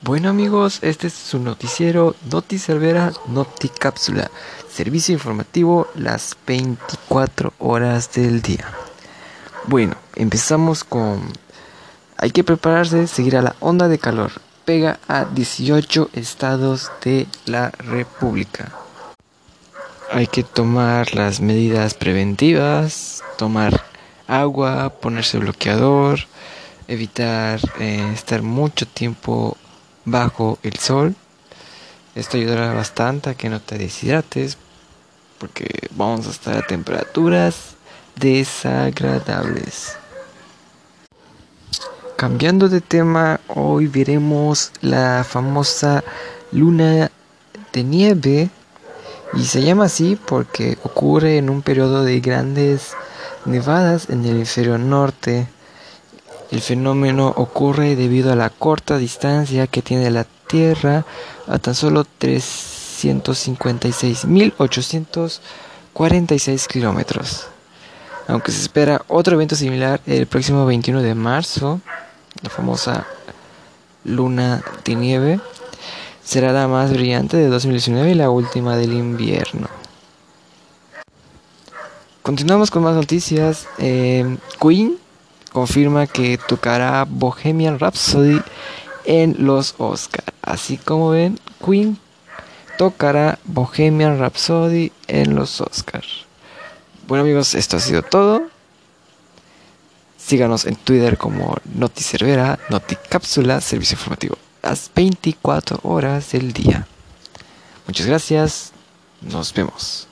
Bueno amigos, este es su noticiero Noti Cervera Noti Cápsula, servicio informativo las 24 horas del día. Bueno, empezamos con... Hay que prepararse, seguir a la onda de calor. Pega a 18 estados de la República. Hay que tomar las medidas preventivas, tomar agua, ponerse bloqueador, evitar eh, estar mucho tiempo bajo el sol. Esto ayudará bastante a que no te deshidrates porque vamos a estar a temperaturas desagradables. Cambiando de tema, hoy veremos la famosa luna de nieve y se llama así porque ocurre en un periodo de grandes nevadas en el hemisferio norte el fenómeno ocurre debido a la corta distancia que tiene la Tierra a tan solo 356.846 kilómetros. Aunque se espera otro evento similar el próximo 21 de marzo, la famosa luna de nieve, será la más brillante de 2019 y la última del invierno. Continuamos con más noticias. Eh, Queen confirma que tocará Bohemian Rhapsody en los Oscars. Así como ven, Queen tocará Bohemian Rhapsody en los Oscars. Bueno amigos, esto ha sido todo. Síganos en Twitter como NotiCervera, NotiCápsula, servicio informativo. Las 24 horas del día. Muchas gracias. Nos vemos.